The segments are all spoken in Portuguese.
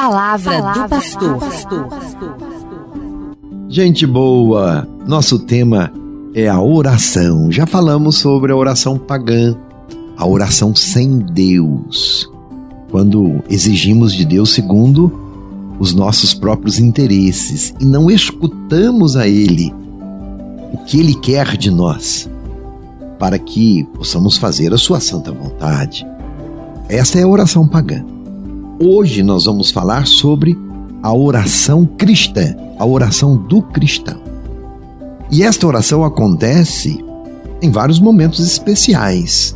palavra, palavra do pastor. Gente boa, nosso tema é a oração. Já falamos sobre a oração pagã, a oração sem Deus. Quando exigimos de Deus segundo os nossos próprios interesses e não escutamos a Ele o que Ele quer de nós, para que possamos fazer a Sua santa vontade. Essa é a oração pagã. Hoje nós vamos falar sobre a oração cristã, a oração do cristão. E esta oração acontece em vários momentos especiais,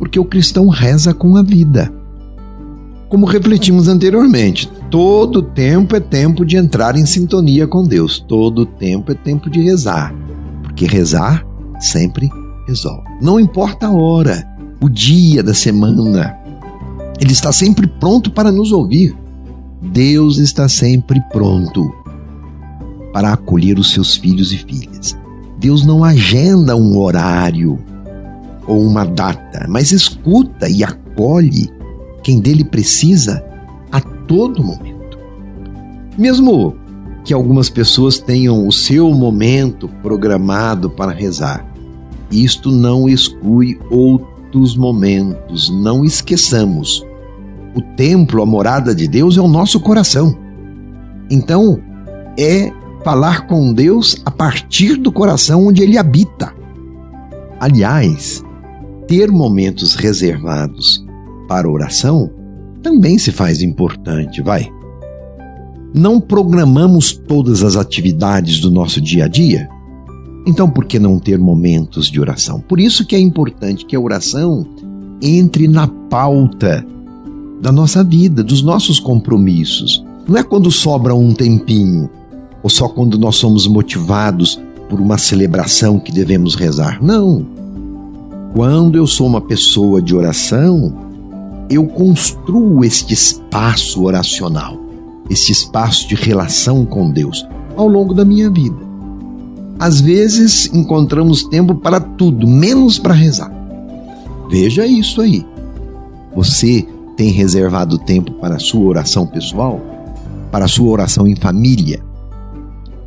porque o cristão reza com a vida. Como refletimos anteriormente, todo tempo é tempo de entrar em sintonia com Deus, todo tempo é tempo de rezar, porque rezar sempre resolve. Não importa a hora, o dia da semana, ele está sempre pronto para nos ouvir. Deus está sempre pronto para acolher os seus filhos e filhas. Deus não agenda um horário ou uma data, mas escuta e acolhe quem dele precisa a todo momento. Mesmo que algumas pessoas tenham o seu momento programado para rezar, isto não exclui outro dos momentos. Não esqueçamos. O templo, a morada de Deus, é o nosso coração. Então, é falar com Deus a partir do coração onde ele habita. Aliás, ter momentos reservados para oração também se faz importante, vai. Não programamos todas as atividades do nosso dia a dia? Então, por que não ter momentos de oração? Por isso que é importante que a oração entre na pauta da nossa vida, dos nossos compromissos. Não é quando sobra um tempinho, ou só quando nós somos motivados por uma celebração que devemos rezar. Não. Quando eu sou uma pessoa de oração, eu construo este espaço oracional, este espaço de relação com Deus ao longo da minha vida. Às vezes encontramos tempo para tudo, menos para rezar. Veja isso aí. Você tem reservado tempo para a sua oração pessoal, para a sua oração em família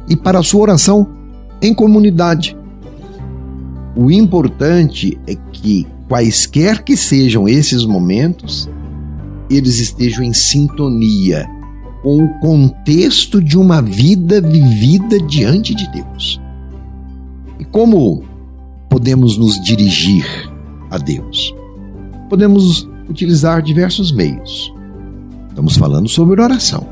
e para a sua oração em comunidade. O importante é que, quaisquer que sejam esses momentos, eles estejam em sintonia com o contexto de uma vida vivida diante de Deus. E como podemos nos dirigir a Deus? Podemos utilizar diversos meios. Estamos falando sobre oração.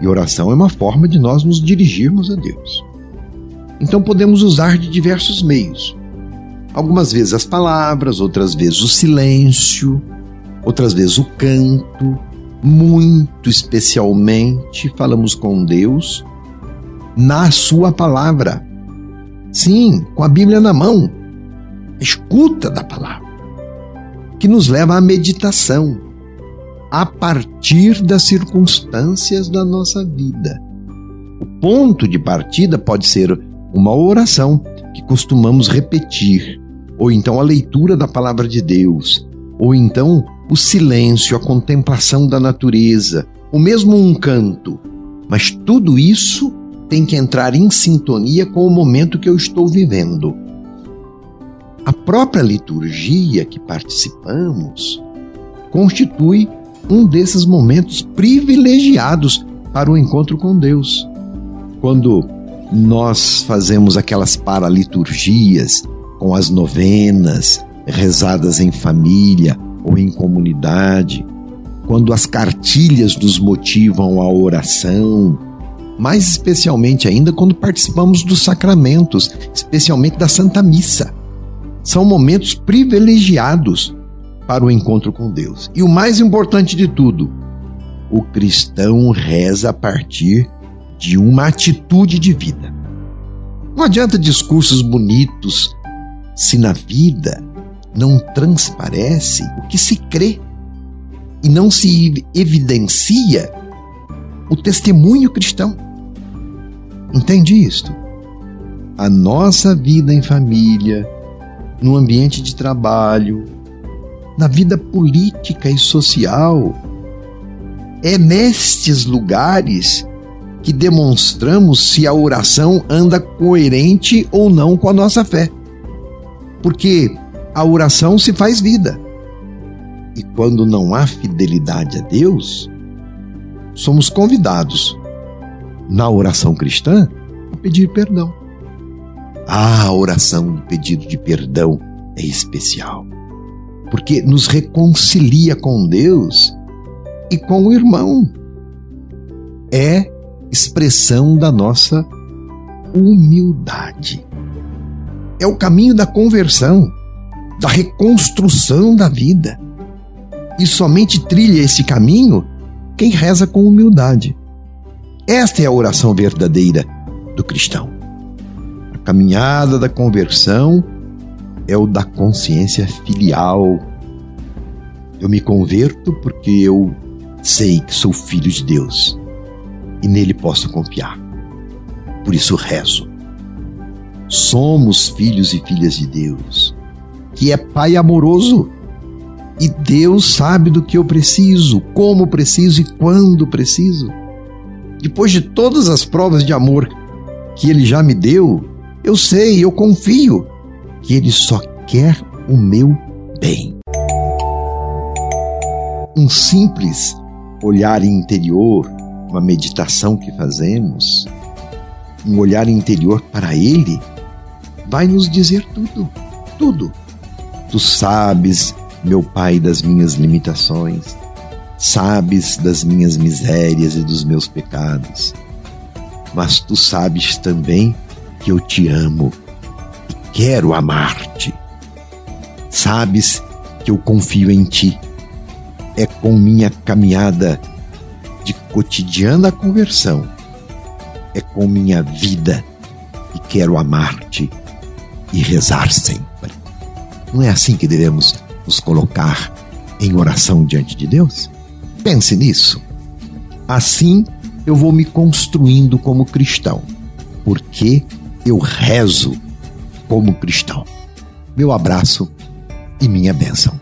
E oração é uma forma de nós nos dirigirmos a Deus. Então podemos usar de diversos meios. Algumas vezes as palavras, outras vezes o silêncio, outras vezes o canto. Muito especialmente falamos com Deus na Sua palavra. Sim, com a Bíblia na mão. Escuta da palavra. Que nos leva à meditação, a partir das circunstâncias da nossa vida. O ponto de partida pode ser uma oração que costumamos repetir, ou então a leitura da palavra de Deus, ou então o silêncio, a contemplação da natureza, ou mesmo um canto. Mas tudo isso tem que entrar em sintonia com o momento que eu estou vivendo. A própria liturgia que participamos constitui um desses momentos privilegiados para o encontro com Deus. Quando nós fazemos aquelas paraliturgias com as novenas rezadas em família ou em comunidade, quando as cartilhas nos motivam à oração, mais especialmente ainda quando participamos dos sacramentos, especialmente da Santa Missa. São momentos privilegiados para o encontro com Deus. E o mais importante de tudo, o cristão reza a partir de uma atitude de vida. Não adianta discursos bonitos se na vida não transparece o que se crê e não se evidencia o testemunho cristão. Entende isto? A nossa vida em família, no ambiente de trabalho, na vida política e social, É nestes lugares que demonstramos se a oração anda coerente ou não com a nossa fé. Porque a oração se faz vida. E quando não há fidelidade a Deus, somos convidados, na oração cristã, pedir perdão. Ah, a oração do pedido de perdão é especial, porque nos reconcilia com Deus e com o irmão. É expressão da nossa humildade. É o caminho da conversão, da reconstrução da vida. E somente trilha esse caminho quem reza com humildade. Esta é a oração verdadeira do cristão. A caminhada da conversão é o da consciência filial. Eu me converto porque eu sei que sou filho de Deus e nele posso confiar. Por isso rezo. Somos filhos e filhas de Deus, que é Pai amoroso. E Deus sabe do que eu preciso, como preciso e quando preciso. Depois de todas as provas de amor que Ele já me deu, eu sei, eu confio que Ele só quer o meu bem. Um simples olhar interior uma meditação que fazemos, um olhar interior para Ele, vai nos dizer tudo, tudo. Tu sabes, meu Pai, das minhas limitações, sabes das minhas misérias e dos meus pecados, mas tu sabes também que eu te amo e quero amar-te. Sabes que eu confio em ti. É com minha caminhada de cotidiana conversão é com minha vida e quero amar-te e rezar sempre. Não é assim que devemos nos colocar em oração diante de Deus? Pense nisso. Assim eu vou me construindo como cristão, porque eu rezo como cristão. Meu abraço e minha bênção.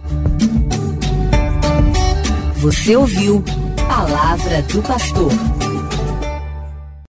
Você ouviu Palavra do Pastor.